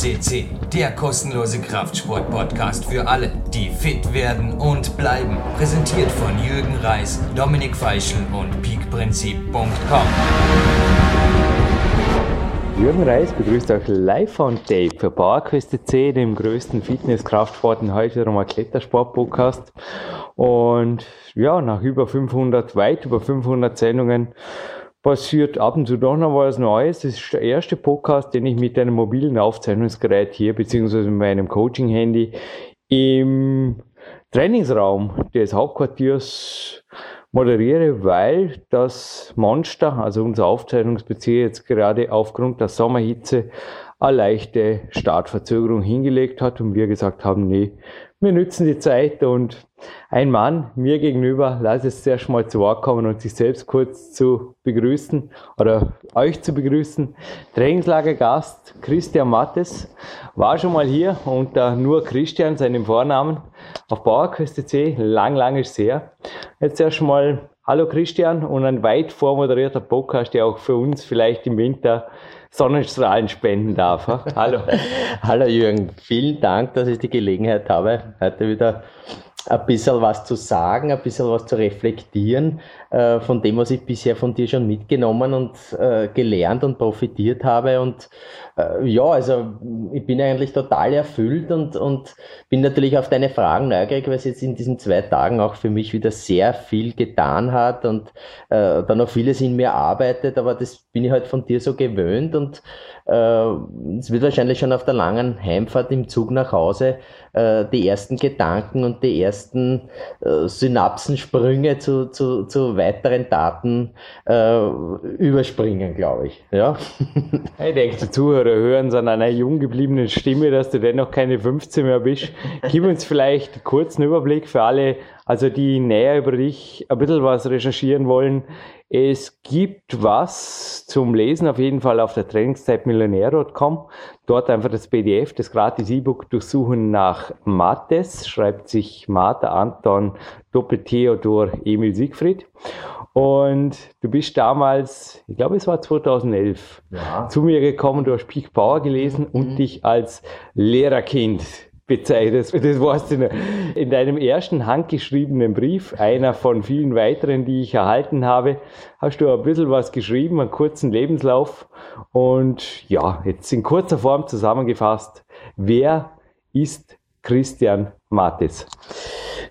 CC, der kostenlose Kraftsport-Podcast für alle, die fit werden und bleiben. Präsentiert von Jürgen Reis, Dominik Feischl und peakprinzip.com. Jürgen Reis begrüßt euch live on tape für PowerQuest C, dem größten Fitness-Kraftsport und heute wieder mal Klettersport-Podcast. Und ja, nach über 500, weit über 500 Sendungen passiert ab und zu doch noch was Neues. Das ist der erste Podcast, den ich mit einem mobilen Aufzeichnungsgerät hier, beziehungsweise mit meinem Coaching-Handy im Trainingsraum des Hauptquartiers moderiere, weil das Monster, also unser Aufzeichnungsbezieher jetzt gerade aufgrund der Sommerhitze eine leichte Startverzögerung hingelegt hat und wir gesagt haben, nee, wir nützen die Zeit und ein Mann mir gegenüber, lass es zuerst mal zu Wort kommen und sich selbst kurz zu begrüßen oder euch zu begrüßen. Trainingslagergast Christian Mattes war schon mal hier unter nur Christian, seinem Vornamen, auf Bauerküste C, lang, lang ist sehr. Jetzt erst mal Hallo Christian und ein weit vormoderierter Podcast, der auch für uns vielleicht im Winter Sonnenstrahlen spenden darf. Hallo. Hallo Jürgen, vielen Dank, dass ich die Gelegenheit habe, heute wieder ein bisschen was zu sagen, ein bisschen was zu reflektieren äh, von dem, was ich bisher von dir schon mitgenommen und äh, gelernt und profitiert habe. Und äh, ja, also ich bin eigentlich total erfüllt und, und bin natürlich auf deine Fragen neugierig, weil es jetzt in diesen zwei Tagen auch für mich wieder sehr viel getan hat und äh, da noch vieles in mir arbeitet, aber das bin ich halt von dir so gewöhnt und es wird wahrscheinlich schon auf der langen Heimfahrt im Zug nach Hause äh, die ersten Gedanken und die ersten äh, Synapsensprünge zu, zu, zu weiteren Daten äh, überspringen, glaube ich. Ja? Ich denke, die Zuhörer hören es an einer jung gebliebenen Stimme, dass du dennoch keine 15 mehr bist. Gib uns vielleicht einen kurzen Überblick für alle, also die näher über dich ein bisschen was recherchieren wollen. Es gibt was zum Lesen auf jeden Fall auf der Trainingszeit millionär.com. Dort einfach das PDF, das gratis E-Book durchsuchen nach Mattes, schreibt sich Martha Anton Doppel Theodor Emil Siegfried. Und du bist damals, ich glaube es war 2011, ja. zu mir gekommen, du hast Peak Power gelesen mhm. und dich als Lehrerkind bezeichnest. Das warst du in deinem ersten handgeschriebenen Brief, einer von vielen weiteren, die ich erhalten habe, hast du ein bisschen was geschrieben, einen kurzen Lebenslauf. Und ja, jetzt in kurzer Form zusammengefasst, wer ist Christian Mattes?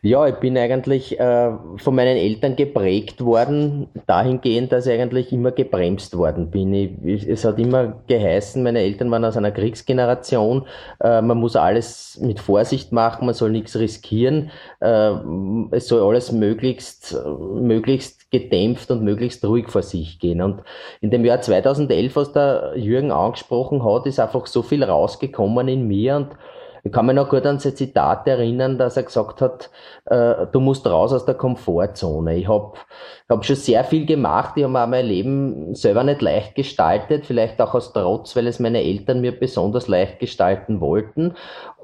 Ja, ich bin eigentlich äh, von meinen Eltern geprägt worden, dahingehend, dass ich eigentlich immer gebremst worden bin. Ich, es hat immer geheißen, meine Eltern waren aus einer Kriegsgeneration, äh, man muss alles mit Vorsicht machen, man soll nichts riskieren, äh, es soll alles möglichst, möglichst gedämpft und möglichst ruhig vor sich gehen. Und in dem Jahr 2011, was der Jürgen angesprochen hat, ist einfach so viel rausgekommen in mir und ich kann mich noch gut an sein Zitat erinnern, dass er gesagt hat, äh, du musst raus aus der Komfortzone. Ich habe hab schon sehr viel gemacht, ich habe mir mein Leben selber nicht leicht gestaltet, vielleicht auch aus Trotz, weil es meine Eltern mir besonders leicht gestalten wollten.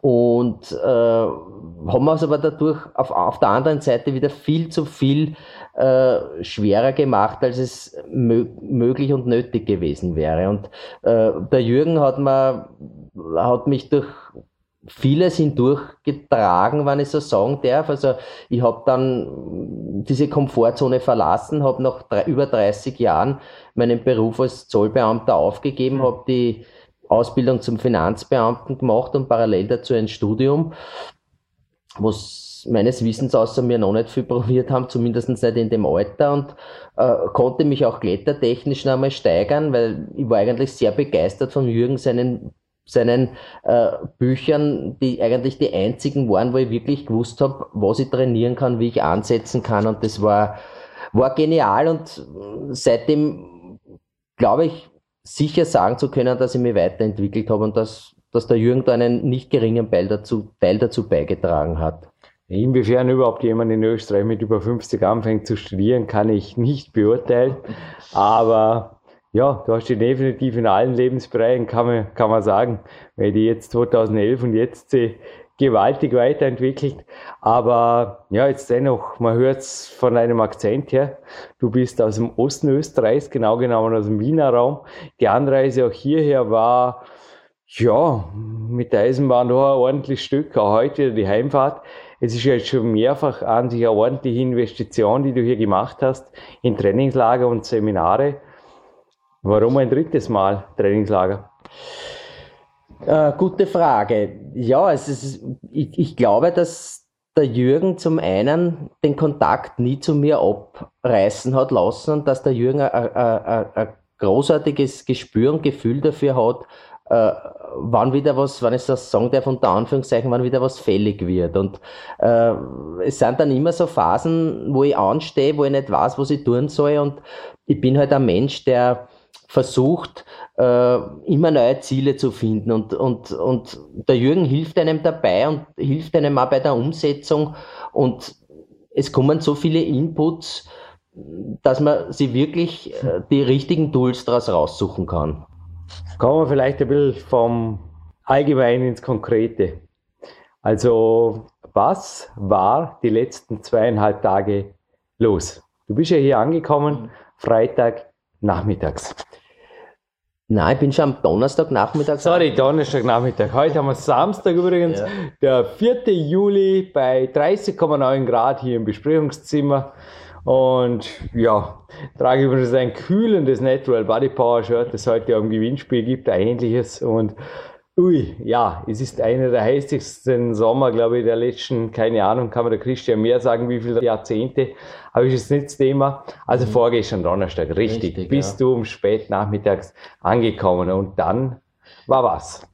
Und äh, haben es aber dadurch auf, auf der anderen Seite wieder viel zu viel äh, schwerer gemacht, als es mö möglich und nötig gewesen wäre. Und äh, der Jürgen hat, mir, hat mich durch vieles hindurchgetragen, wenn ich so sagen darf. Also ich habe dann diese Komfortzone verlassen, habe nach drei, über 30 Jahren meinen Beruf als Zollbeamter aufgegeben, habe die Ausbildung zum Finanzbeamten gemacht und parallel dazu ein Studium, was meines Wissens außer mir noch nicht viel probiert haben, zumindest nicht in dem Alter und äh, konnte mich auch klettertechnisch noch einmal steigern, weil ich war eigentlich sehr begeistert von Jürgen seinen seinen äh, Büchern, die eigentlich die einzigen waren, wo ich wirklich gewusst habe, was ich trainieren kann, wie ich ansetzen kann. Und das war, war genial. Und seitdem glaube ich, sicher sagen zu können, dass ich mich weiterentwickelt habe und dass, dass der Jürgen da einen nicht geringen Teil dazu, Teil dazu beigetragen hat. Inwiefern überhaupt jemand in Österreich mit über 50 anfängt zu studieren, kann ich nicht beurteilen. Aber ja, du hast die definitiv in allen Lebensbereichen, kann man, kann man sagen, weil die jetzt 2011 und jetzt sie gewaltig weiterentwickelt. Aber ja, jetzt dennoch, man hört es von deinem Akzent her. Du bist aus dem Osten Österreichs, genau genommen aus dem Wiener Raum. Die Anreise auch hierher war Ja, mit der Eisenbahn noch ein ordentliches Stück, auch heute wieder die Heimfahrt. Es ist jetzt schon mehrfach an sich eine ordentliche Investition, die du hier gemacht hast, in Trainingslager und Seminare. Warum ein drittes Mal Trainingslager? Äh, gute Frage. Ja, es ist, ich, ich glaube, dass der Jürgen zum einen den Kontakt nie zu mir abreißen hat lassen und dass der Jürgen ein großartiges Gespür und Gefühl dafür hat, äh, wann wieder was, wenn ich das sagen darf, unter Anführungszeichen, wann wieder was fällig wird. Und äh, es sind dann immer so Phasen, wo ich anstehe, wo ich nicht weiß, was ich tun soll. Und ich bin halt ein Mensch, der versucht, äh, immer neue Ziele zu finden. Und, und, und der Jürgen hilft einem dabei und hilft einem auch bei der Umsetzung. Und es kommen so viele Inputs, dass man sich wirklich äh, die richtigen Tools daraus raussuchen kann. Kommen wir vielleicht ein bisschen vom Allgemeinen ins Konkrete. Also, was war die letzten zweieinhalb Tage los? Du bist ja hier angekommen, Freitag nachmittags. Nein, ich bin schon am Donnerstagnachmittag. Sorry, Donnerstagnachmittag. Heute haben wir Samstag übrigens, ja. der 4. Juli bei 30,9 Grad hier im Besprechungszimmer. Und ja, trage übrigens ein kühlendes Natural Body Power Shirt, das heute am Gewinnspiel gibt, ein ähnliches. Und ui, ja, es ist einer der heißesten Sommer, glaube ich, der letzten, keine Ahnung, kann mir der Christian mehr sagen, wie viele Jahrzehnte. Aber ist jetzt nicht das Thema. Also mhm. vorgestern Donnerstag, richtig, richtig bist ja. du um spät nachmittags angekommen und dann war was.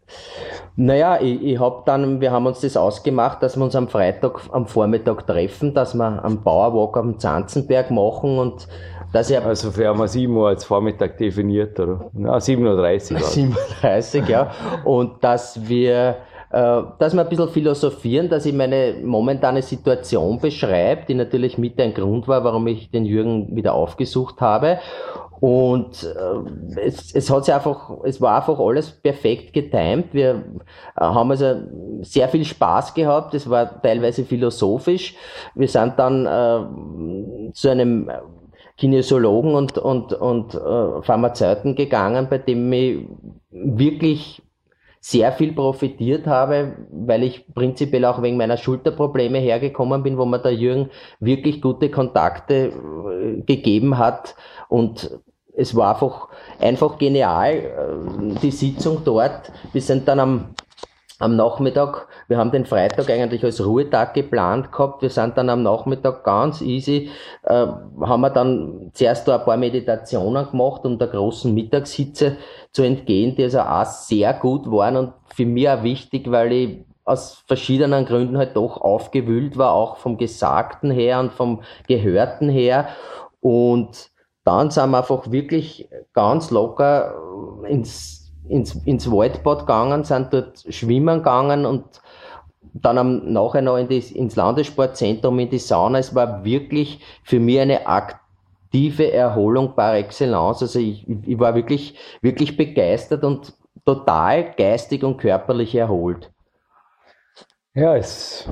Naja, ich, ich habe dann, wir haben uns das ausgemacht, dass wir uns am Freitag am Vormittag treffen, dass wir am Bauerwalk am Zanzenberg machen und dass ich also für haben wir 7 Uhr als Vormittag definiert, oder? Ja, 7.30 Uhr. 7.30 Uhr, ja. Und dass wir äh, dass wir ein bisschen philosophieren, dass ich meine momentane Situation beschreibe, die natürlich mit ein Grund war, warum ich den Jürgen wieder aufgesucht habe. Und äh, es, es hat sich einfach, es war einfach alles perfekt getimt. Wir äh, haben also sehr viel Spaß gehabt. Es war teilweise philosophisch. Wir sind dann äh, zu einem Kinesiologen und, und, und äh, Pharmazeuten gegangen, bei dem ich wirklich sehr viel profitiert habe, weil ich prinzipiell auch wegen meiner Schulterprobleme hergekommen bin, wo mir der Jürgen wirklich gute Kontakte äh, gegeben hat und es war einfach, einfach genial, äh, die Sitzung dort. Wir sind dann am, am Nachmittag, wir haben den Freitag eigentlich als Ruhetag geplant gehabt. Wir sind dann am Nachmittag ganz easy, äh, haben wir dann zuerst da ein paar Meditationen gemacht, um der großen Mittagshitze zu entgehen, die also auch sehr gut waren und für mich auch wichtig, weil ich aus verschiedenen Gründen halt doch aufgewühlt war, auch vom Gesagten her und vom Gehörten her. Und dann sind wir einfach wirklich ganz locker ins, ins, ins Waldbad gegangen, sind dort schwimmen gegangen und dann am, nachher noch in die, ins Landessportzentrum in die Sauna. Es war wirklich für mich eine aktive Erholung par excellence. Also ich, ich war wirklich, wirklich begeistert und total geistig und körperlich erholt. Ja, es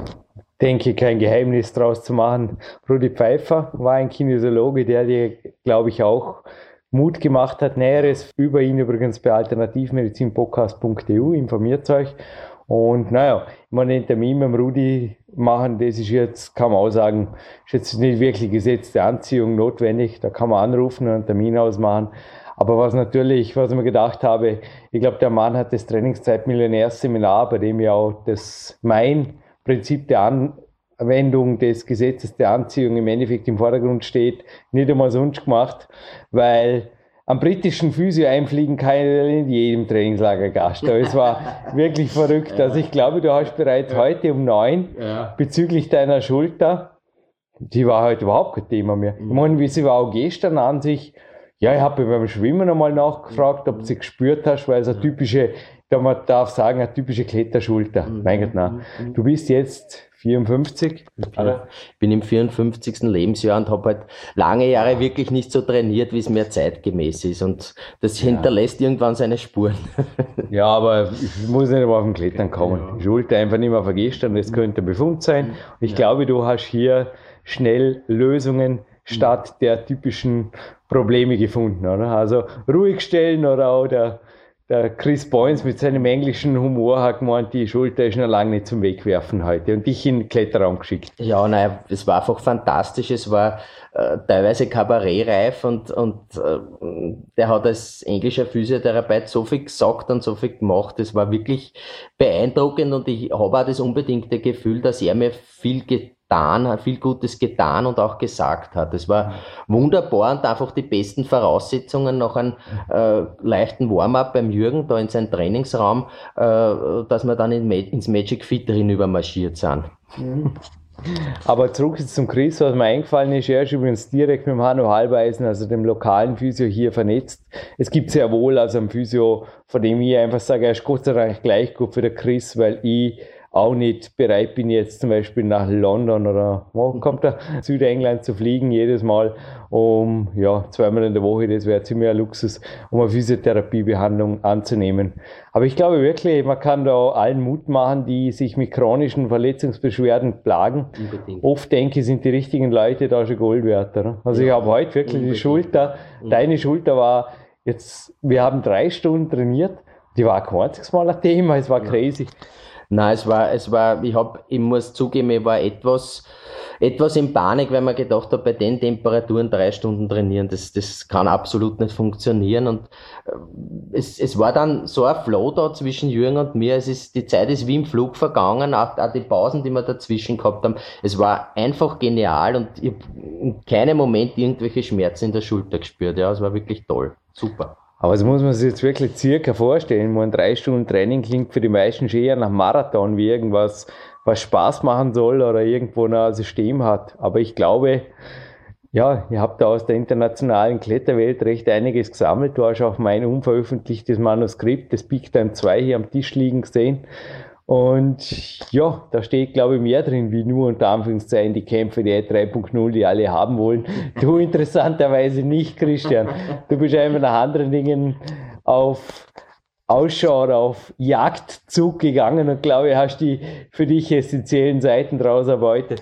denke, kein Geheimnis draus zu machen. Rudi Pfeiffer war ein Kinesiologe, der dir, glaube ich, auch Mut gemacht hat. Näheres über ihn übrigens bei alternativmedizinpodcast.eu, informiert euch. Und naja, ich meine, den Termin mit dem Rudi machen, das ist jetzt, kann man auch sagen, ist jetzt nicht wirklich gesetzte Anziehung notwendig. Da kann man anrufen und einen Termin ausmachen. Aber was natürlich, was ich mir gedacht habe, ich glaube, der Mann hat das Trainingszeit-Millionärs-Seminar, bei dem ja auch das mein Prinzip der Anwendung des Gesetzes der Anziehung im Endeffekt im Vordergrund steht, nicht einmal sonst gemacht, weil am britischen Physio einfliegen kann in jedem Trainingslager Gast. Aber es war wirklich verrückt. Also ich glaube, du hast bereits heute um neun bezüglich deiner Schulter, die war heute überhaupt kein Thema mehr. Ich meine, wie sie war auch gestern an sich, ja, ich habe beim Schwimmen einmal nachgefragt, ob du sie gespürt hast, weil es eine typische da man darf sagen, eine typische Kletterschulter. Mhm. Mein Gott, nein. Mhm. Du bist jetzt 54. Ich bin im 54. Lebensjahr und habe halt lange Jahre wirklich nicht so trainiert, wie es mir zeitgemäß ist. Und das ja. hinterlässt irgendwann seine Spuren. Ja, aber ich muss nicht immer auf dem Klettern kommen. Ja. Die Schulter einfach nicht mehr vergessen, das könnte Befund sein. Und ich ja. glaube, du hast hier schnell Lösungen statt der typischen Probleme gefunden, oder? Also ruhig stellen oder, oder der Chris Boyens mit seinem englischen Humor hat gemeint, die Schulter ist noch lange nicht zum Wegwerfen heute und dich in den Kletterraum geschickt. Ja, nein, es war einfach fantastisch. Es war äh, teilweise kabarettreif und, und äh, der hat als englischer Physiotherapeut so viel gesagt und so viel gemacht. Es war wirklich beeindruckend und ich habe auch das unbedingte Gefühl, dass er mir viel getan viel Gutes getan und auch gesagt hat. Es war wunderbar und einfach die besten Voraussetzungen nach einem äh, leichten Warm-up beim Jürgen da in seinem Trainingsraum, äh, dass wir dann in, ins Magic Fit hinüber marschiert sind. Aber zurück zum Chris, was mir eingefallen ist, er ist übrigens direkt mit dem Hanno Halbeisen, also dem lokalen Physio hier vernetzt. Es gibt sehr wohl also einen Physio, von dem ich einfach sage, er ist Gott sei Dank gleich gut für den Chris, weil ich auch nicht bereit bin, jetzt zum Beispiel nach London oder wo kommt er, Südengland zu fliegen, jedes Mal um ja, zweimal in der Woche, das wäre ziemlich ein Luxus, um eine Physiotherapiebehandlung anzunehmen. Aber ich glaube wirklich, man kann da allen Mut machen, die sich mit chronischen Verletzungsbeschwerden plagen. Unbedingt. Oft denke ich, sind die richtigen Leute da schon Gold wert. Oder? Also ja, ich habe heute wirklich unbedingt. die Schulter, deine Schulter war jetzt, wir haben drei Stunden trainiert, die war kein einziges Mal ein Thema, es war crazy. Nein, es war, es war, ich hab, ich muss zugeben, ich war etwas, etwas in Panik, weil man gedacht hat, bei den Temperaturen drei Stunden trainieren, das, das kann absolut nicht funktionieren. Und äh, es, es war dann so ein Flow da zwischen Jürgen und mir. Es ist, die Zeit ist wie im Flug vergangen, auch, auch die Pausen, die wir dazwischen gehabt haben. Es war einfach genial und ich habe in keinem Moment irgendwelche Schmerzen in der Schulter gespürt. Ja, es war wirklich toll. Super. Aber das muss man sich jetzt wirklich circa vorstellen. Man drei Stunden Training klingt für die meisten schon eher nach Marathon wie irgendwas, was Spaß machen soll oder irgendwo ein System hat. Aber ich glaube, ja, ihr habt da aus der internationalen Kletterwelt recht einiges gesammelt. Du hast auch mein unveröffentlichtes Manuskript, das Big Time 2 hier am Tisch liegen gesehen. Und ja, da steht, glaube ich, mehr drin, wie nur unter Anführungszeichen die Kämpfe der 3.0, die alle haben wollen. Du interessanterweise nicht, Christian. Du bist einfach nach anderen Dingen auf Ausschau oder auf Jagdzug gegangen und glaube, ich, hast die für dich essentiellen Seiten daraus erbeutet.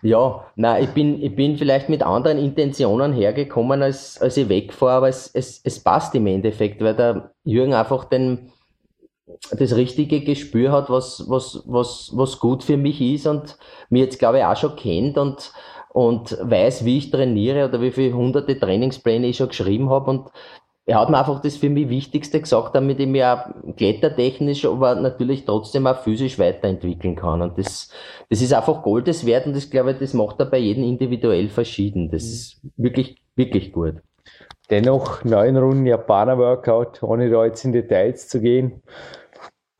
Ja, nein, ich bin, ich bin vielleicht mit anderen Intentionen hergekommen, als, als ich wegfahre, aber es, es, es passt im Endeffekt, weil der Jürgen einfach den, das richtige Gespür hat, was, was, was, was gut für mich ist und mir jetzt, glaube ich, auch schon kennt und, und weiß, wie ich trainiere oder wie viele hunderte Trainingspläne ich schon geschrieben habe und er hat mir einfach das für mich Wichtigste gesagt, damit ich mich auch klettertechnisch, aber natürlich trotzdem auch physisch weiterentwickeln kann. Und das, das ist einfach Goldes wert und das glaube ich, das macht er bei jedem individuell verschieden. Das ist wirklich, wirklich gut. Dennoch neun Runden Japaner Workout, ohne da jetzt in Details zu gehen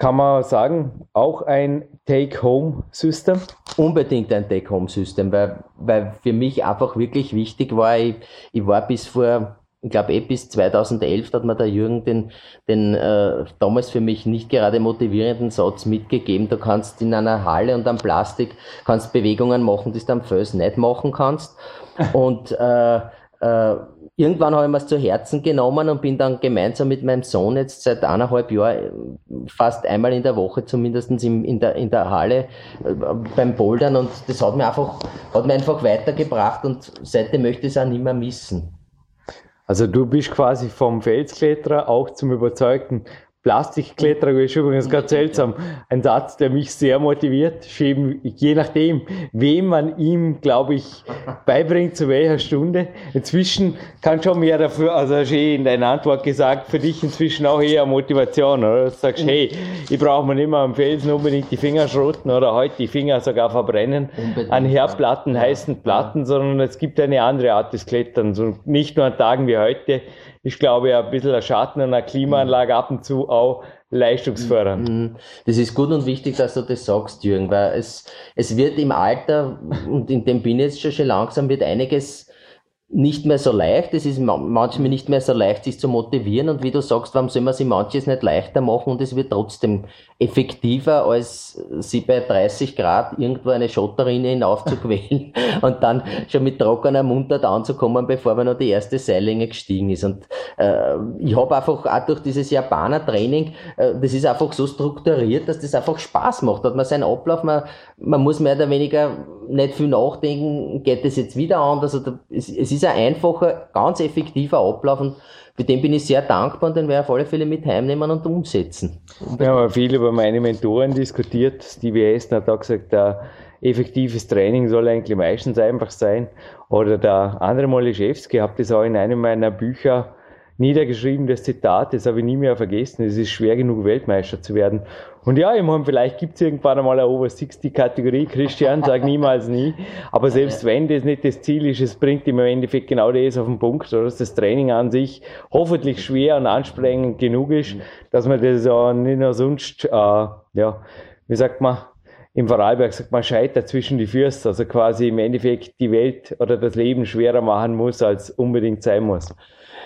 kann man sagen, auch ein Take-Home-System? Unbedingt ein Take-Home-System, weil, weil für mich einfach wirklich wichtig war, ich, ich war bis vor, ich glaube eh bis 2011 hat mir der Jürgen den, den äh, damals für mich nicht gerade motivierenden Satz mitgegeben, du kannst in einer Halle und am Plastik kannst Bewegungen machen, die du am Fels nicht machen kannst. Und äh, äh, irgendwann habe ich mir es zu Herzen genommen und bin dann gemeinsam mit meinem Sohn jetzt seit eineinhalb Jahren fast einmal in der Woche zumindest in, in, der, in der Halle äh, beim Bouldern und das hat mir einfach, hat mir einfach weitergebracht und seitdem möchte ich es auch nicht mehr missen. Also du bist quasi vom Felskletterer auch zum überzeugten Plastikkletterer ist übrigens ganz seltsam. Ein Satz, der mich sehr motiviert. Je nachdem, wem man ihm, glaube ich, beibringt, zu welcher Stunde. Inzwischen kann schon mehr dafür, also hast du eh in deiner Antwort gesagt, für dich inzwischen auch eher Motivation, oder? Du sagst, hey, ich brauche mir nicht mehr am Felsen unbedingt die Finger schrotten oder heute die Finger sogar verbrennen unbedingt, an Herdplatten, ja. heißen Platten, sondern es gibt eine andere Art des Kletterns. Und nicht nur an Tagen wie heute, ich glaube, ein bisschen ein Schatten einer Klimaanlage ab und zu auch leistungsfördernd. Mhm. Das ist gut und wichtig, dass du das sagst, Jürgen, weil es, es wird im Alter, und in dem bin ich jetzt schon, schon langsam, wird einiges nicht mehr so leicht. Es ist manchmal nicht mehr so leicht, sich zu motivieren. Und wie du sagst, warum soll man sich manches nicht leichter machen und es wird trotzdem effektiver, als sie bei 30 Grad irgendwo eine Schotterrinne hinaufzuquälen und dann schon mit trockener Mundart anzukommen, bevor man noch die erste Seillänge gestiegen ist. Und äh, ich habe einfach auch durch dieses Japaner-Training, äh, das ist einfach so strukturiert, dass das einfach Spaß macht. Hat man seinen Ablauf, man, man muss mehr oder weniger nicht viel nachdenken, geht das jetzt wieder anders oder es, es ist ist ein einfacher, ganz effektiver Ablauf und für den bin ich sehr dankbar und den werde ich auf alle Fälle mit heimnehmen und umsetzen. Wir haben viel über meine Mentoren diskutiert. Stevie Hessen hat da gesagt, der effektives Training soll eigentlich meistens einfach sein. Oder der andere Molischewski hat das auch in einem meiner Bücher niedergeschrieben, das Zitat, das habe ich nie mehr vergessen. Es ist schwer genug, Weltmeister zu werden. Und ja, ich meine, vielleicht gibt es irgendwann einmal eine Over 60 Kategorie. Christian sagt niemals nie. Aber selbst wenn das nicht das Ziel ist, es bringt im Endeffekt genau das auf den Punkt, oder dass das Training an sich hoffentlich schwer und ansprechend genug ist, dass man das auch nicht nur sonst, äh, ja, wie sagt man, im Vorarlberg sagt man scheitert zwischen die Fürst, also quasi im Endeffekt die Welt oder das Leben schwerer machen muss, als unbedingt sein muss.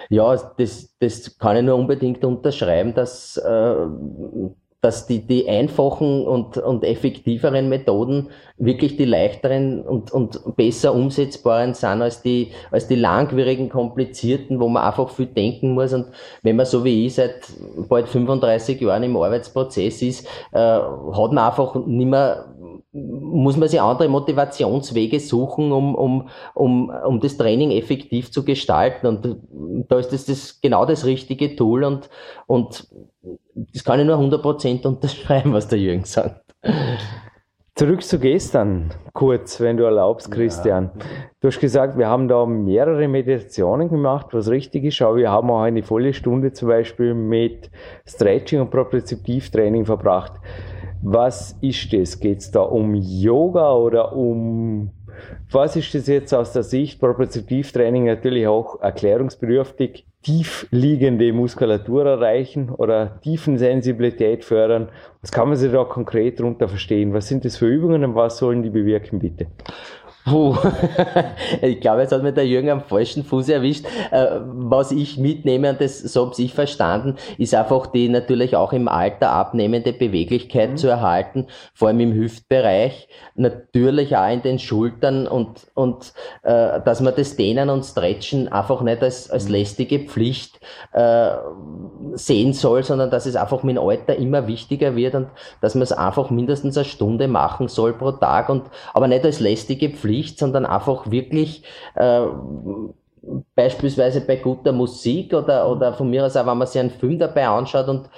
Ja, das, das kann ich nur unbedingt unterschreiben, dass, äh, dass die, die einfachen und, und effektiveren Methoden wirklich die leichteren und, und besser umsetzbaren sind als die, als die langwierigen, komplizierten, wo man einfach viel denken muss. Und wenn man so wie ich seit bald 35 Jahren im Arbeitsprozess ist, äh, hat man einfach nicht mehr muss man sich andere Motivationswege suchen, um, um, um, um das Training effektiv zu gestalten. Und da ist das, das genau das richtige Tool und, und das kann ich nur 100% unterschreiben, was der Jürgen sagt. Zurück zu gestern, kurz, wenn du erlaubst, Christian. Ja. Du hast gesagt, wir haben da mehrere Meditationen gemacht, was richtig ist, aber wir haben auch eine volle Stunde zum Beispiel mit Stretching und Propriozeptivtraining verbracht. Was ist das? Geht es da um Yoga oder um was ist das jetzt aus der Sicht Propriozeptivtraining natürlich auch erklärungsbedürftig? Tiefliegende Muskulatur erreichen oder Tiefensensibilität fördern? Was kann man sich da konkret darunter verstehen? Was sind das für Übungen und was sollen die bewirken, bitte? Puh. ich glaube, jetzt hat mir der Jürgen am falschen Fuß erwischt. Äh, was ich mitnehme, und das, so habe ich verstanden, ist einfach die natürlich auch im Alter abnehmende Beweglichkeit mhm. zu erhalten, vor allem im Hüftbereich, natürlich auch in den Schultern und, und äh, dass man das Dehnen und Stretchen einfach nicht als, als mhm. lästige Pflicht äh, sehen soll, sondern dass es einfach mit dem Alter immer wichtiger wird und dass man es einfach mindestens eine Stunde machen soll pro Tag und aber nicht als lästige Pflicht Pflicht, sondern einfach wirklich äh, beispielsweise bei guter Musik oder, oder von mir aus auch, wenn man sich einen Film dabei anschaut und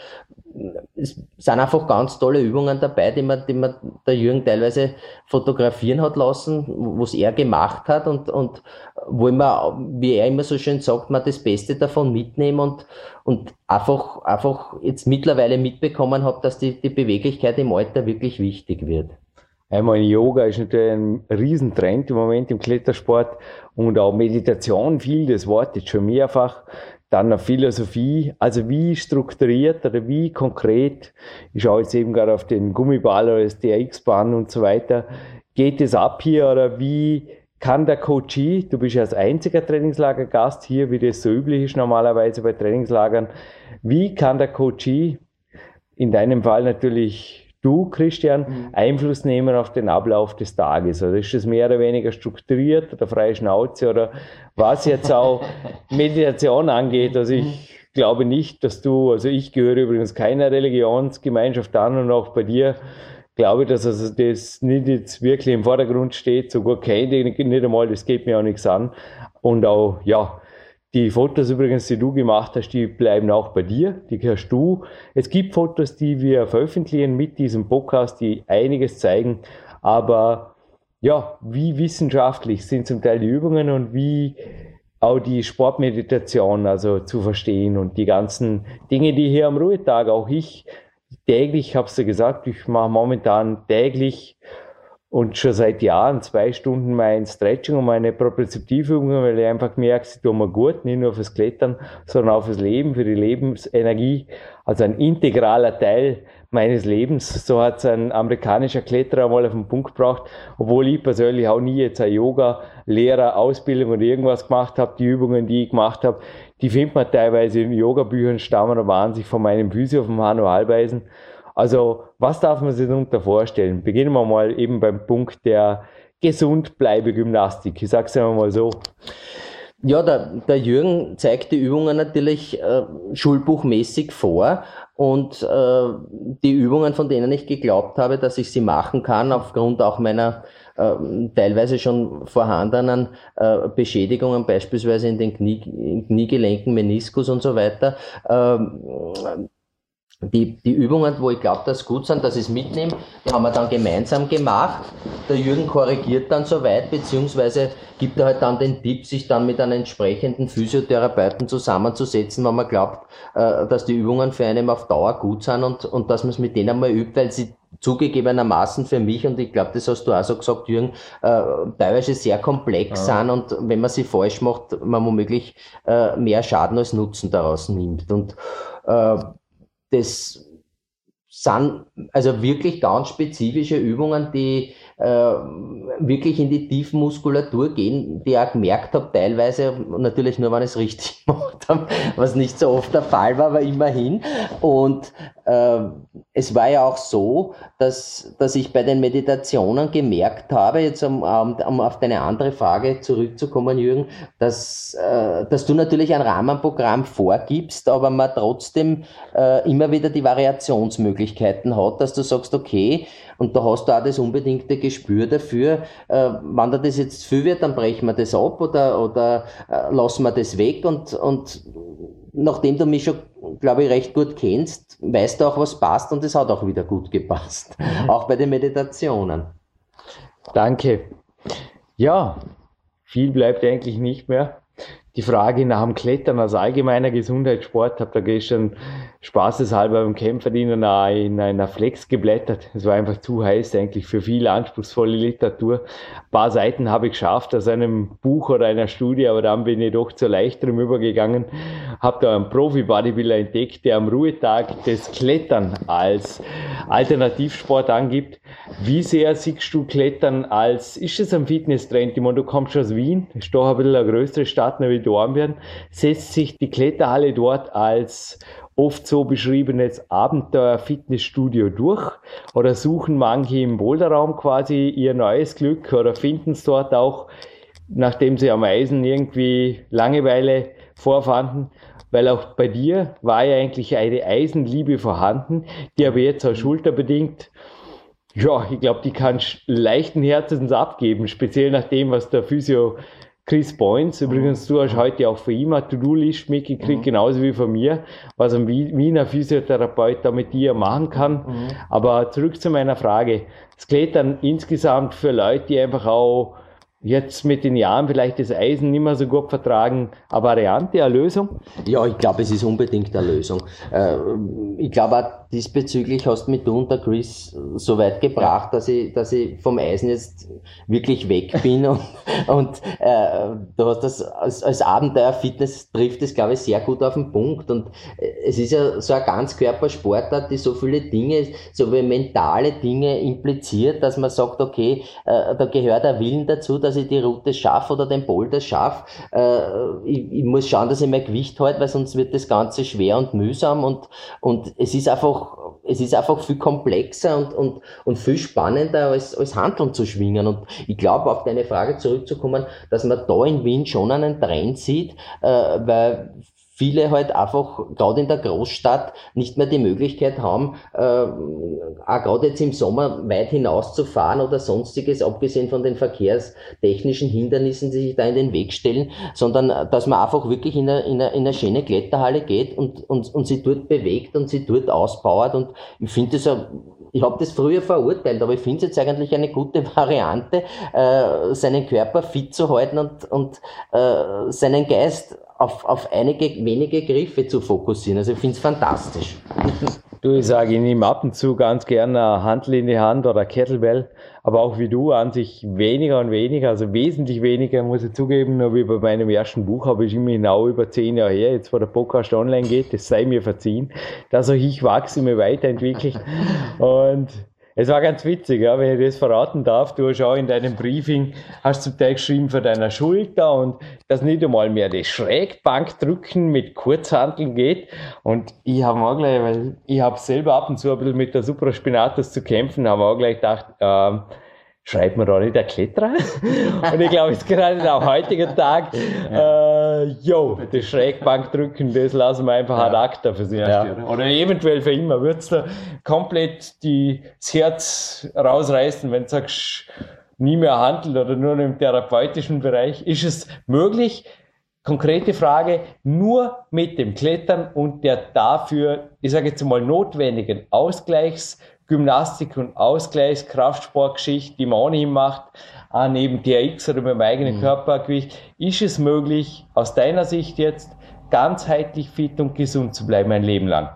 es sind einfach ganz tolle Übungen dabei, die man, die man der Jürgen teilweise fotografieren hat lassen, was er gemacht hat und, und wo man, wie er immer so schön sagt, man das Beste davon mitnehmen und, und einfach, einfach jetzt mittlerweile mitbekommen hat, dass die, die Beweglichkeit im Alter wirklich wichtig wird. Einmal Yoga ist natürlich ein Riesentrend im Moment im Klettersport und auch Meditation, viel das Wort jetzt schon mehrfach. Dann eine Philosophie, also wie strukturiert oder wie konkret, ich schaue jetzt eben gerade auf den Gummiball oder das DRX-Bahn und so weiter, geht es ab hier oder wie kann der Coachie, du bist ja als einziger Trainingslagergast hier, wie das so üblich ist normalerweise bei Trainingslagern, wie kann der Coachie, in deinem Fall natürlich du, Christian, mhm. Einfluss nehmen auf den Ablauf des Tages? Also ist das mehr oder weniger strukturiert oder freie Schnauze oder was jetzt auch Meditation angeht? Also ich mhm. glaube nicht, dass du, also ich gehöre übrigens keiner Religionsgemeinschaft an und auch bei dir glaube ich, dass also das nicht jetzt wirklich im Vordergrund steht, sogar kenne ich nicht einmal, das geht mir auch nichts an. Und auch, ja, die Fotos übrigens, die du gemacht hast, die bleiben auch bei dir, die hast du. Es gibt Fotos, die wir veröffentlichen mit diesem Podcast, die einiges zeigen, aber ja, wie wissenschaftlich sind zum Teil die Übungen und wie auch die Sportmeditation also zu verstehen und die ganzen Dinge, die hier am Ruhetag auch ich täglich, ich habe es ja gesagt, ich mache momentan täglich und schon seit Jahren zwei Stunden mein Stretching und meine Propriozeptivübungen, weil ich einfach merke, sie tun mir gut, nicht nur fürs Klettern, sondern auch fürs Leben, für die Lebensenergie. Also ein integraler Teil meines Lebens. So hat es ein amerikanischer Kletterer einmal auf den Punkt gebracht, obwohl ich persönlich auch nie jetzt eine Yoga-Lehrer, Ausbildung oder irgendwas gemacht habe. Die Übungen, die ich gemacht habe, die findet man teilweise in Yoga-Büchern, stammen aber sich von meinem Physio, vom Hanno Halbeisen. Also, was darf man sich darunter vorstellen? Beginnen wir mal eben beim Punkt der Gesundbleibe-Gymnastik. Ich sag's einmal so. Ja, der, der Jürgen zeigt die Übungen natürlich äh, schulbuchmäßig vor und äh, die Übungen, von denen ich geglaubt habe, dass ich sie machen kann, aufgrund auch meiner äh, teilweise schon vorhandenen äh, Beschädigungen, beispielsweise in den Knie, Kniegelenken, Meniskus und so weiter. Ähm, die, die Übungen, wo ich glaube, dass gut sind, dass ich es mitnehme, die haben wir dann gemeinsam gemacht. Der Jürgen korrigiert dann soweit, beziehungsweise gibt er halt dann den Tipp, sich dann mit einem entsprechenden Physiotherapeuten zusammenzusetzen, wenn man glaubt, äh, dass die Übungen für einen auf Dauer gut sind und, und dass man es mit denen mal übt, weil sie zugegebenermaßen für mich, und ich glaube, das hast du auch so gesagt, Jürgen, äh, teilweise sehr komplex ja. sind und wenn man sie falsch macht, man womöglich äh, mehr Schaden als Nutzen daraus nimmt. Und äh, das sind also wirklich ganz spezifische Übungen, die äh, wirklich in die tiefen Muskulatur gehen, die ich auch gemerkt habe, teilweise, natürlich nur, wenn ich es richtig gemacht habe, was nicht so oft der Fall war, aber immerhin. Und äh, es war ja auch so, dass, dass ich bei den Meditationen gemerkt habe, jetzt um, um auf deine andere Frage zurückzukommen, Jürgen, dass, äh, dass du natürlich ein Rahmenprogramm vorgibst, aber man trotzdem äh, immer wieder die Variationsmöglichkeiten hat, dass du sagst, okay, und da hast du auch das unbedingte Gespür dafür, äh, wann da das jetzt viel wird, dann brechen wir das ab oder, oder äh, lassen wir das weg und, und nachdem du mich schon, glaube ich, recht gut kennst, weißt du auch, was passt und es hat auch wieder gut gepasst. Mhm. auch bei den Meditationen. Danke. Ja, viel bleibt eigentlich nicht mehr die Frage nach dem Klettern als allgemeiner Gesundheitssport, habe da gestern spaßeshalber beim Kämpferdienen in einer Flex geblättert. Es war einfach zu heiß eigentlich für viel anspruchsvolle Literatur. Ein paar Seiten habe ich geschafft aus einem Buch oder einer Studie, aber dann bin ich doch zu leichterem übergegangen. Habe da einen Profi-Bodybuilder entdeckt, der am Ruhetag das Klettern als Alternativsport angibt. Wie sehr siehst du Klettern als, ist es ein Fitnesstrend? Ich meine, du kommst aus Wien, ist doch ein bisschen eine größere Stadt wie Dornbirn, setzt sich die Kletterhalle dort als oft so beschriebenes Abenteuer-Fitnessstudio durch? Oder suchen manche im Boulderraum quasi ihr neues Glück? Oder finden es dort auch, nachdem sie am Eisen irgendwie Langeweile vorfanden, weil auch bei dir war ja eigentlich eine Eisenliebe vorhanden, die aber jetzt auch schulterbedingt ja, ich glaube, die kannst leichten Herzens abgeben, speziell nach dem, was der Physio Chris Boynes, übrigens, du hast heute auch von ihm eine To-Do-List mitgekriegt, mhm. genauso wie von mir, was ein Wiener Physiotherapeut da mit dir machen kann. Mhm. Aber zurück zu meiner Frage. Es geht dann insgesamt für Leute, die einfach auch jetzt mit den Jahren vielleicht das Eisen nicht mehr so gut vertragen, eine Variante, eine Lösung? Ja, ich glaube, es ist unbedingt eine Lösung. Äh, ich glaube auch diesbezüglich hast du mich du und der Chris so weit gebracht, dass ich, dass ich vom Eisen jetzt wirklich weg bin und, und äh, du hast das als, als Abenteuer-Fitness trifft es, glaube ich, sehr gut auf den Punkt und äh, es ist ja so ein Ganzkörpersportart, die so viele Dinge, so wie mentale Dinge impliziert, dass man sagt, okay, äh, da gehört der Willen dazu, dass ich die Route schaffe oder den Boulder schaffe. Äh, ich, ich, muss schauen, dass ich mein Gewicht halte, weil sonst wird das Ganze schwer und mühsam und, und es ist einfach, es ist einfach viel komplexer und, und, und viel spannender als, als Handeln zu schwingen. Und ich glaube, auf deine Frage zurückzukommen, dass man da in Wien schon einen Trend sieht, äh, weil viele halt einfach gerade in der Großstadt nicht mehr die Möglichkeit haben, äh, auch gerade jetzt im Sommer weit hinauszufahren oder sonstiges, abgesehen von den verkehrstechnischen Hindernissen, die sich da in den Weg stellen, sondern dass man einfach wirklich in eine, in eine, in eine schöne Kletterhalle geht und, und, und sie dort bewegt und sie dort ausbaut und ich finde das ich habe das früher verurteilt, aber ich finde es jetzt eigentlich eine gute Variante, äh, seinen Körper fit zu halten und, und äh, seinen Geist auf, auf einige wenige Griffe zu fokussieren. Also ich finde es fantastisch. Du, ich sage, ich nehme ab und zu ganz gerne Handel in die Hand oder Kettlebell, aber auch wie du an sich weniger und weniger, also wesentlich weniger, muss ich zugeben, nur wie bei meinem ersten Buch habe ich immer genau über zehn Jahre her, jetzt wo der Podcast online geht, das sei mir verziehen, dass auch ich wachse, mir weiterentwickle und es war ganz witzig, ja, wenn ich das verraten darf. Du hast auch in deinem Briefing, hast zum Teil geschrieben für deiner Schulter und dass nicht einmal mehr das Schrägbankdrücken mit Kurzhanteln geht. Und ich habe auch gleich, weil ich habe selber ab und zu ein bisschen mit der Supraspinatus zu kämpfen, habe auch gleich gedacht, ähm, schreibt man da nicht der Kletterer? und ich glaube, es ist gerade der heutige Tag, äh, jo, das Schrägbankdrücken, das lassen wir einfach ja. ad acta fürs Erste. Ja. Oder eventuell für immer. Würdest du komplett die, das Herz rausreißen, wenn du sagst, nie mehr handelt oder nur im therapeutischen Bereich? Ist es möglich, konkrete Frage, nur mit dem Klettern und der dafür, ich sage jetzt mal, notwendigen Ausgleichsgymnastik und Ausgleichskraftsportgeschichte, die man ohnehin macht, auch neben TRX oder mit dem eigenen mhm. Körpergewicht, ist es möglich, aus deiner Sicht jetzt ganzheitlich fit und gesund zu bleiben ein Leben lang?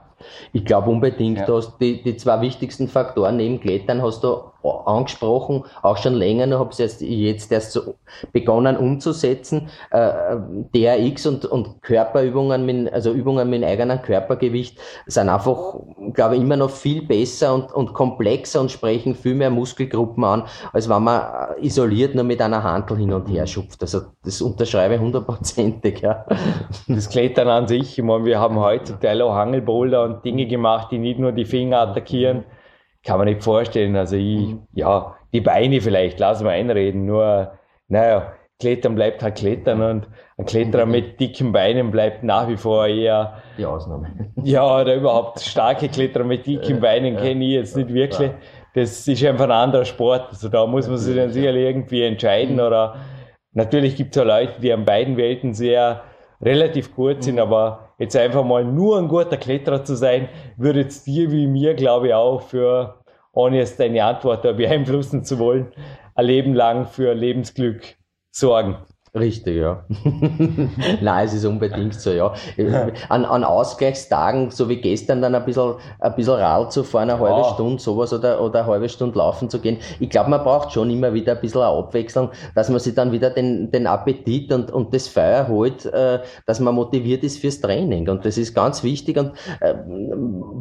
Ich glaube unbedingt, ja. dass die, die zwei wichtigsten Faktoren neben Klettern hast du angesprochen, auch schon länger, habe es jetzt, jetzt erst so begonnen umzusetzen. Äh, DRX und, und Körperübungen, mit, also Übungen mit eigenem Körpergewicht, sind einfach, glaube ich, immer noch viel besser und, und komplexer und sprechen viel mehr Muskelgruppen an, als wenn man isoliert nur mit einer Handel hin und her schupft. Also das unterschreibe ich hundertprozentig. Ja. Das Klettern an sich, ich meine, wir haben heutzutage auch Hangelboulder und Dinge gemacht, die nicht nur die Finger attackieren, kann man nicht vorstellen. Also ich, mhm. ja, die Beine vielleicht, lassen wir einreden, nur, naja, Klettern bleibt halt Klettern und ein Kletterer mhm. mit dicken Beinen bleibt nach wie vor eher die Ausnahme. Ja, oder überhaupt starke Kletterer mit dicken Beinen kenne ich jetzt nicht wirklich. Das ist einfach ein anderer Sport. Also da muss man sich dann sicherlich irgendwie entscheiden mhm. oder natürlich gibt es auch Leute, die an beiden Welten sehr relativ gut sind, aber jetzt einfach mal nur ein guter Kletterer zu sein, würde jetzt dir wie mir, glaube ich, auch für, ohne jetzt deine Antwort beeinflussen zu wollen, ein Leben lang für Lebensglück sorgen. Richtig, ja. Nein, es ist unbedingt so, ja. An, an Ausgleichstagen, so wie gestern, dann ein bisschen, ein bisschen Rad zu fahren, eine halbe ja. Stunde sowas oder, oder eine halbe Stunde laufen zu gehen. Ich glaube, man braucht schon immer wieder ein bisschen eine Abwechslung, dass man sich dann wieder den, den Appetit und, und das Feuer holt, äh, dass man motiviert ist fürs Training. Und das ist ganz wichtig und äh,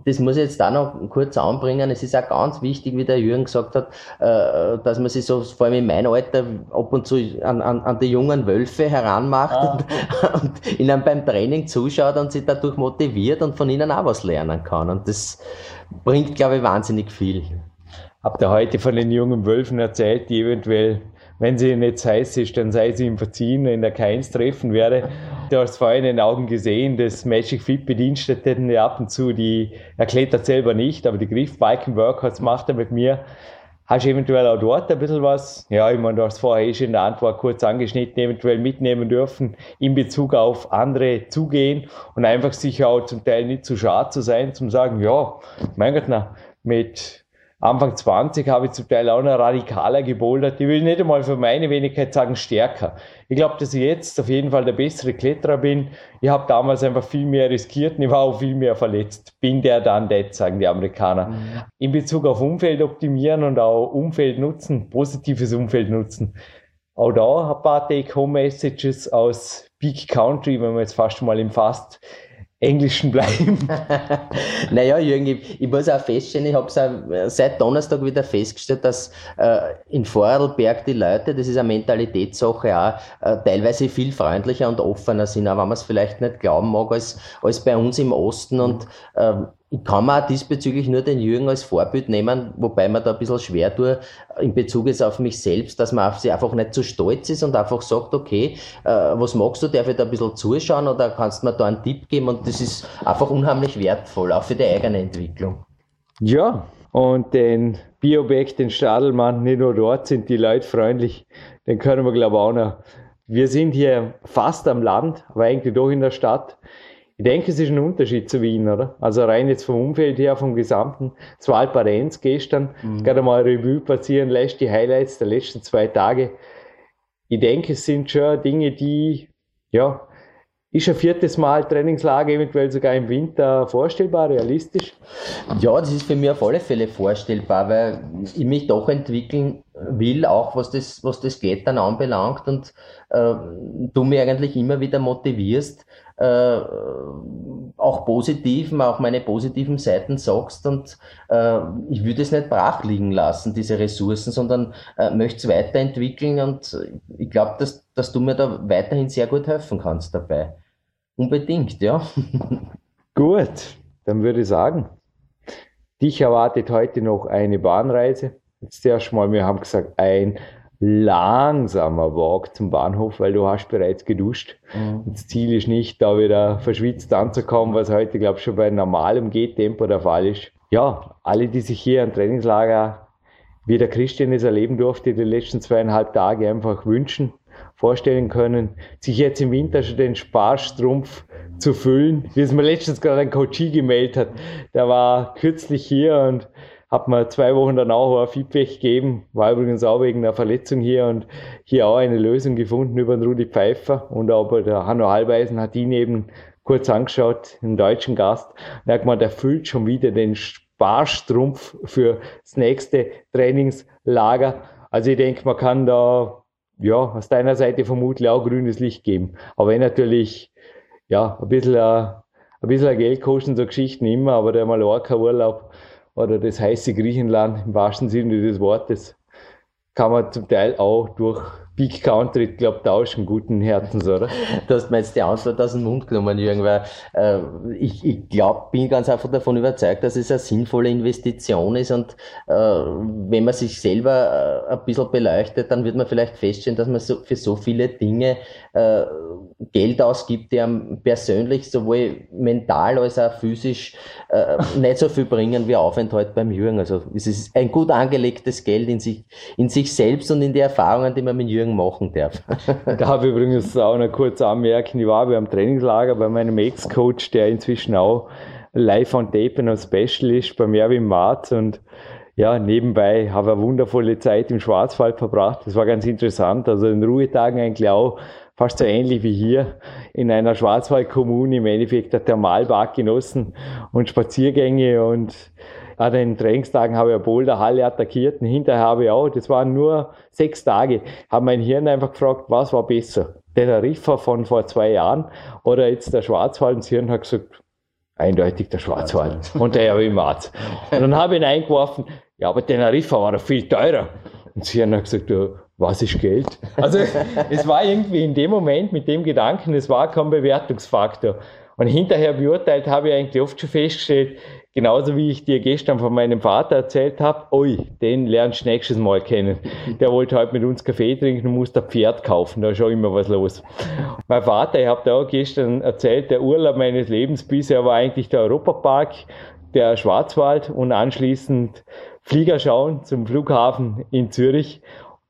das muss ich jetzt da noch kurz anbringen. Es ist auch ganz wichtig, wie der Jürgen gesagt hat, äh, dass man sich so, vor allem in meinem Alter, ab und zu an, an, an die jungen jungen Wölfe heranmacht ah. und, und, ihnen beim Training zuschaut und sie dadurch motiviert und von ihnen auch was lernen kann. Und das bringt, glaube ich, wahnsinnig viel. Habt ihr heute von den jungen Wölfen erzählt, die eventuell, wenn sie nicht heiß ist, dann sei sie ihm verziehen, in der Keins treffen werde. Du hast vorhin in den Augen gesehen, das Magic Fit Bediensteten ab und zu, die erklettert selber nicht, aber die Griffbiken Workouts macht er mit mir. Hast du eventuell auch dort ein bisschen was? Ja, ich meine, du hast vorher eh schon in der Antwort kurz angeschnitten, eventuell mitnehmen dürfen in Bezug auf andere zugehen und einfach sich auch zum Teil nicht zu schade zu sein, zum sagen, ja, mein Gott, na, mit Anfang 20 habe ich zum Teil auch noch radikaler gebouldert. Ich will nicht einmal für meine Wenigkeit sagen stärker. Ich glaube, dass ich jetzt auf jeden Fall der bessere Kletterer bin. Ich habe damals einfach viel mehr riskiert und ich war auch viel mehr verletzt. Bin der dann dead, sagen die Amerikaner. Mhm. In Bezug auf Umfeld optimieren und auch Umfeld nutzen, positives Umfeld nutzen. Auch da ein paar Take-Home-Messages aus Peak Country, wenn wir jetzt fast mal im Fast Englischen bleiben. naja, Jürgen, ich, ich muss auch feststellen, ich habe es seit Donnerstag wieder festgestellt, dass äh, in Vorarlberg die Leute, das ist eine Mentalitätssache auch, äh, teilweise viel freundlicher und offener sind, auch wenn man es vielleicht nicht glauben mag, als, als bei uns im Osten. Und äh, ich kann mir diesbezüglich nur den Jürgen als Vorbild nehmen, wobei man da ein bisschen schwer tue, in Bezug ist auf mich selbst, dass man auf sich einfach nicht zu stolz ist und einfach sagt, okay, äh, was magst du, darf ich da ein bisschen zuschauen oder kannst du mir da einen Tipp geben und das ist einfach unheimlich wertvoll, auch für die eigene Entwicklung. Ja, und den Biobeck, den Stadelmann, nicht nur dort sind die Leute freundlich, den können wir glaube ich auch noch. Wir sind hier fast am Land, aber eigentlich doch in der Stadt. Ich denke, es ist ein Unterschied zu Wien, oder? Also rein jetzt vom Umfeld her, vom Gesamten. Zwei Parenz gestern, mhm. gerade mal Revue passieren lässt, die Highlights der letzten zwei Tage. Ich denke, es sind schon Dinge, die, ja, ist ein viertes Mal Trainingslager eventuell sogar im Winter vorstellbar, realistisch? Ja, das ist für mich auf alle Fälle vorstellbar, weil ich mich doch entwickeln will, auch was das, was das Klettern anbelangt und äh, du mir eigentlich immer wieder motivierst, äh, auch positiv, auch meine positiven Seiten sagst und äh, ich würde es nicht brach liegen lassen, diese Ressourcen, sondern äh, möchte es weiterentwickeln und ich glaube, dass, dass du mir da weiterhin sehr gut helfen kannst dabei. Unbedingt, ja. gut, dann würde ich sagen, dich erwartet heute noch eine Bahnreise. Jetzt erstmal, wir haben gesagt, ein langsamer Walk zum Bahnhof, weil du hast bereits geduscht. Mhm. Das Ziel ist nicht, da wieder verschwitzt anzukommen, was heute, glaube ich, schon bei normalem Gehtempo der Fall ist. Ja, alle, die sich hier ein Trainingslager wie der Christian es erleben durfte, die letzten zweieinhalb Tage einfach wünschen, vorstellen können, sich jetzt im Winter schon den Sparstrumpf zu füllen, wie es mir letztens gerade ein Coachie gemeldet hat. Der war kürzlich hier und hat mir zwei Wochen danach auch ein Feedback gegeben, war übrigens auch wegen einer Verletzung hier und hier auch eine Lösung gefunden über den Rudi Pfeiffer und aber der Hanno Halbeisen hat ihn eben kurz angeschaut, einen deutschen Gast, und er hat gemeint, er füllt schon wieder den Sparstrumpf für das nächste Trainingslager. Also ich denke, man kann da ja aus deiner Seite vermutlich auch grünes Licht geben. Aber wenn natürlich ja ein bisschen ein, ein bisschen Geld kosten so Geschichten immer, aber der Mallorca-Urlaub oder das heiße Griechenland im wahrsten Sinne des Wortes kann man zum Teil auch durch Big Country, ich glaube, tauschen guten Herzens, oder? Du hast mir jetzt die Antwort aus dem Mund genommen, Jürgen, weil äh, ich, ich glaube, bin ganz einfach davon überzeugt, dass es eine sinnvolle Investition ist und äh, wenn man sich selber äh, ein bisschen beleuchtet, dann wird man vielleicht feststellen, dass man so, für so viele Dinge äh, Geld ausgibt, die einem persönlich sowohl mental als auch physisch äh, nicht so viel bringen wie Aufenthalt beim Jürgen. Also es ist ein gut angelegtes Geld in sich, in sich selbst und in die Erfahrungen, die man mit Jürgen machen darf. da habe ich übrigens auch noch kurz anmerken, ich war beim Trainingslager bei meinem Ex-Coach, der inzwischen auch live on tape und Special ist, bei Merwin Marz und ja, nebenbei habe ich eine wundervolle Zeit im Schwarzwald verbracht. Das war ganz interessant. Also in Ruhetagen eigentlich auch fast so ähnlich wie hier in einer Schwarzwaldkommune im Endeffekt der Thermalbad genossen und Spaziergänge und an den Trainingstagen habe ich eine Boulderhalle attackiert und hinterher habe ich auch, das waren nur sechs Tage, habe mein Hirn einfach gefragt, was war besser? Der Riffer von vor zwei Jahren oder jetzt der Schwarzwald? Und das Hirn hat gesagt, eindeutig der Schwarzwald und der ja immer Und dann habe ich ihn eingeworfen, ja, aber der Riffer war doch viel teurer. Und sie haben gesagt, ja, was ist Geld? Also es war irgendwie in dem Moment mit dem Gedanken, es war kein Bewertungsfaktor. Und hinterher beurteilt habe ich eigentlich oft schon festgestellt, genauso wie ich dir gestern von meinem Vater erzählt habe, oi, den lernst du nächstes Mal kennen. Der wollte halt mit uns Kaffee trinken und musste ein Pferd kaufen, da ist schon immer was los. Mein Vater, ich habe da auch gestern erzählt, der Urlaub meines Lebens bisher war eigentlich der Europapark, der Schwarzwald und anschließend Flieger schauen zum Flughafen in Zürich.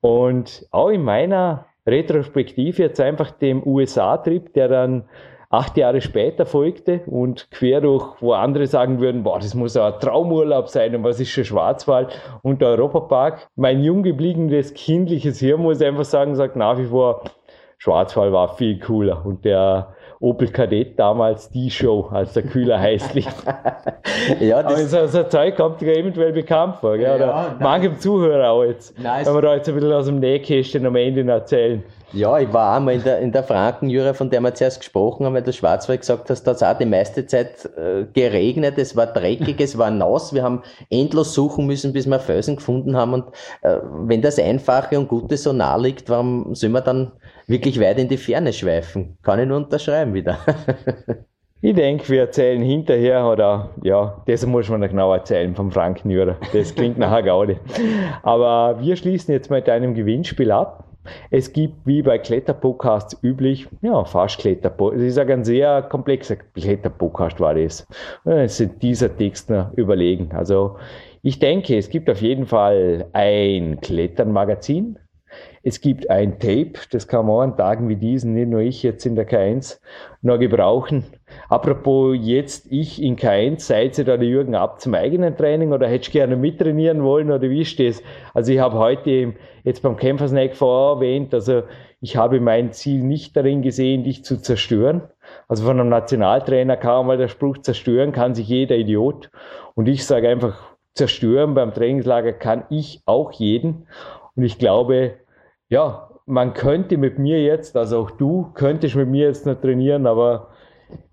Und auch in meiner Retrospektive jetzt einfach dem USA-Trip, der dann acht Jahre später folgte und quer durch, wo andere sagen würden, boah, das muss ein Traumurlaub sein und was ist schon Schwarzwald und der Europapark. Mein jung gebliebenes kindliches Hirn muss einfach sagen, sagt nach wie vor, Schwarzwald war viel cooler und der Opel Kadett damals die Show, als der Kühler heiß lief. ja, das Aber so, so Zeug kommt dir eventuell bekannt vor, gell? oder ja, manchem Zuhörer auch jetzt, nice. wenn wir da jetzt ein bisschen aus dem Nähkästchen am Ende erzählen. Ja, ich war einmal in der, in der Frankenjura, von der wir zuerst gesprochen haben, weil der Schwarzwald gesagt hast, da hat auch die meiste Zeit äh, geregnet, es war dreckig, es war nass, wir haben endlos suchen müssen, bis wir Felsen gefunden haben und äh, wenn das Einfache und Gute so nah liegt, warum soll man dann wirklich weit in die Ferne schweifen? Kann ich nur unterschreiben wieder. Ich denke, wir erzählen hinterher, oder ja, das muss man genau erzählen vom Frankenjura. Das klingt nachher Gaudi. Aber wir schließen jetzt mit einem Gewinnspiel ab. Es gibt, wie bei Kletterpodcasts üblich, ja, fast Kletterpodcast. Ich sage, ein sehr komplexer Kletterpodcast war das. Es sind dieser Text überlegen. Also, ich denke, es gibt auf jeden Fall ein Kletternmagazin. Es gibt ein Tape, das kann man an Tagen wie diesen, nicht nur ich jetzt in der K1, noch gebrauchen. Apropos jetzt ich in K1, seid ihr da der Jürgen ab zum eigenen Training oder hättest du gerne mittrainieren wollen oder wie ist das? Also ich habe heute jetzt beim Kämpfersnack vorher erwähnt, also ich habe mein Ziel nicht darin gesehen, dich zu zerstören. Also von einem Nationaltrainer kam mal der Spruch, zerstören kann sich jeder Idiot. Und ich sage einfach, zerstören beim Trainingslager kann ich auch jeden. Und ich glaube, ja, man könnte mit mir jetzt, also auch du könntest mit mir jetzt noch trainieren, aber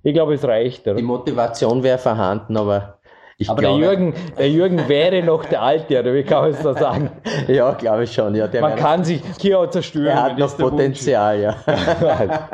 ich glaube, es reicht. Oder? Die Motivation wäre vorhanden, aber ich aber glaube, der, Jürgen, der Jürgen wäre noch der Alte, oder wie kann man es da sagen? ja, glaube ich schon. Ja, man kann sich hier auch zerstören. Er hat noch Potenzial, ja.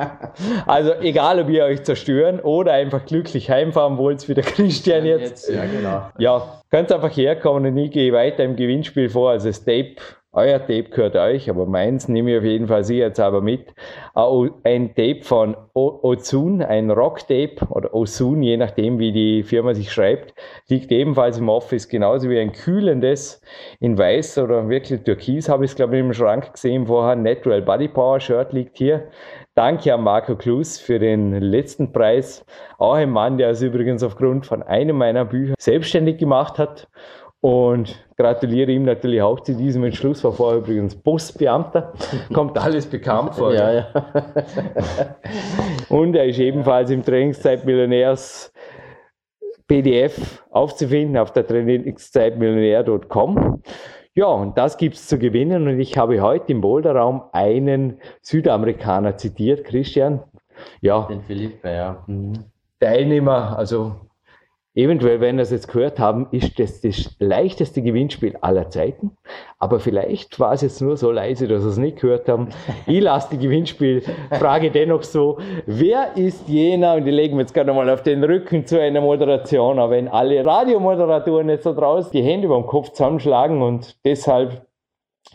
also egal, ob ihr euch zerstören oder einfach glücklich heimfahren wollt, wie der Christian jetzt. jetzt ja, genau. Ja, könnt einfach herkommen und ich gehe weiter im Gewinnspiel vor. Also das Tape euer Tape gehört euch, aber meins nehme ich auf jeden Fall sicherheitshalber mit. Ein Tape von Ozun, ein Rock-Tape oder Ozun, je nachdem wie die Firma sich schreibt, liegt ebenfalls im Office, genauso wie ein kühlendes in weiß oder wirklich türkis, habe ich es glaube ich im Schrank gesehen vorher, Natural Body Power Shirt liegt hier. Danke an Marco Klus für den letzten Preis. Auch ein Mann, der es übrigens aufgrund von einem meiner Bücher selbstständig gemacht hat und gratuliere ihm natürlich auch zu diesem Entschluss. War vorher übrigens Postbeamter. Kommt alles bekannt vor. Ja, ja. und er ist ebenfalls im Trainingszeitmillionärs PDF aufzufinden auf der Trainingszeitmillionär.com. Ja, und das gibt's zu gewinnen. Und ich habe heute im Boulderraum einen Südamerikaner zitiert, Christian. Ja. Den Philippe, ja. Mhm. Teilnehmer, also Eventuell, wenn wir es jetzt gehört haben, ist das das leichteste Gewinnspiel aller Zeiten. Aber vielleicht war es jetzt nur so leise, dass wir es nicht gehört haben. Ich lasse die Gewinnspielfrage dennoch so. Wer ist jener, und die legen wir jetzt gerade mal auf den Rücken zu einer Moderation, aber wenn alle Radiomoderatoren jetzt da draußen die Hände über dem Kopf zusammenschlagen und deshalb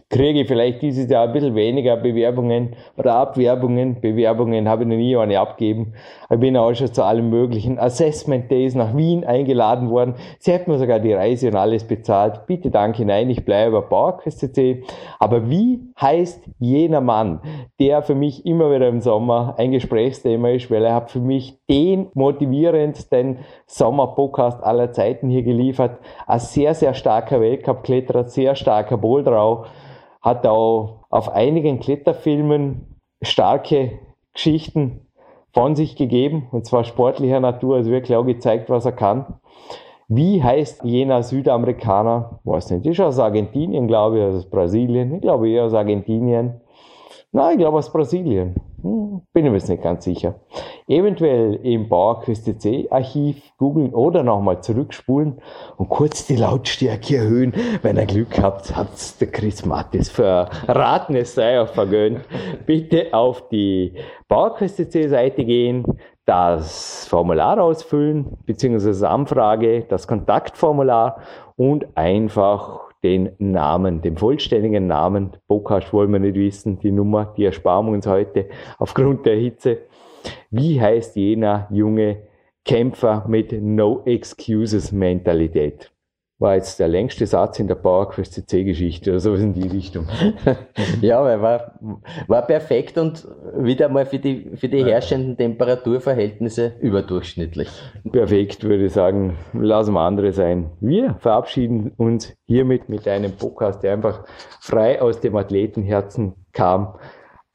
kriege ich vielleicht dieses Jahr ein bisschen weniger Bewerbungen oder Abwerbungen. Bewerbungen habe ich noch nie eine abgegeben. Ich bin auch schon zu allen möglichen Assessment Days nach Wien eingeladen worden. Sie hätten mir sogar die Reise und alles bezahlt. Bitte danke, nein, ich bleibe bei PowerQuest.cc. Aber wie heißt jener Mann, der für mich immer wieder im Sommer ein Gesprächsthema ist, weil er hat für mich den motivierendsten Sommer-Podcast aller Zeiten hier geliefert. Ein sehr, sehr starker Weltcup-Kletterer, sehr starker Boulderau hat auch auf einigen Kletterfilmen starke Geschichten von sich gegeben, und zwar sportlicher Natur, also wirklich auch gezeigt, was er kann. Wie heißt jener Südamerikaner? Weiß nicht, ist aus Argentinien, glaube ich, aus Brasilien. Ich glaube eher aus Argentinien. Nein, ich glaube aus Brasilien. Hm, bin ich mir jetzt nicht ganz sicher. Eventuell im PowerQuest Archiv googeln oder nochmal zurückspulen und kurz die Lautstärke erhöhen. Wenn ihr Glück habt, habt der Chris Mattis verraten, es sei auch vergönnt. Bitte auf die PowerQuest Seite gehen, das Formular ausfüllen, beziehungsweise Anfrage, das Kontaktformular und einfach den Namen, den vollständigen Namen. Podcast wollen wir nicht wissen, die Nummer, die ersparen wir uns heute aufgrund der Hitze. Wie heißt jener junge Kämpfer mit No Excuses Mentalität? War jetzt der längste Satz in der PowerQuest CC-Geschichte oder sowas in die Richtung. ja, weil war, war perfekt und wieder mal für die, für die herrschenden Temperaturverhältnisse überdurchschnittlich. Perfekt, würde ich sagen. Lassen wir andere sein. Wir verabschieden uns hiermit mit einem Podcast, der einfach frei aus dem Athletenherzen kam,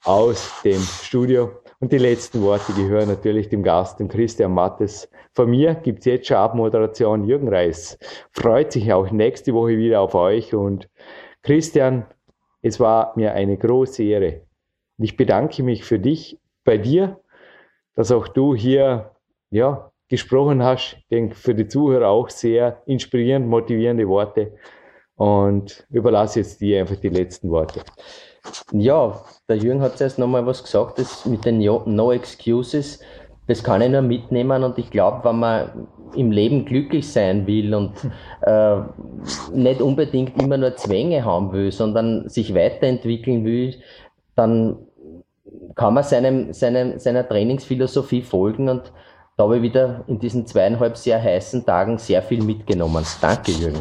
aus dem Studio. Und die letzten Worte gehören natürlich dem Gast, dem Christian Mattes. Von mir gibt es jetzt schon Abmoderation. Jürgen Reis freut sich auch nächste Woche wieder auf euch. Und Christian, es war mir eine große Ehre. Ich bedanke mich für dich, bei dir, dass auch du hier ja, gesprochen hast. Ich denke, für die Zuhörer auch sehr inspirierend, motivierende Worte. Und überlasse jetzt dir einfach die letzten Worte. Ja, der Jürgen hat zuerst nochmal was gesagt, das mit den No Excuses, das kann ich nur mitnehmen und ich glaube, wenn man im Leben glücklich sein will und äh, nicht unbedingt immer nur Zwänge haben will, sondern sich weiterentwickeln will, dann kann man seinem, seinem, seiner Trainingsphilosophie folgen und da habe ich wieder in diesen zweieinhalb sehr heißen Tagen sehr viel mitgenommen. Danke, Jürgen.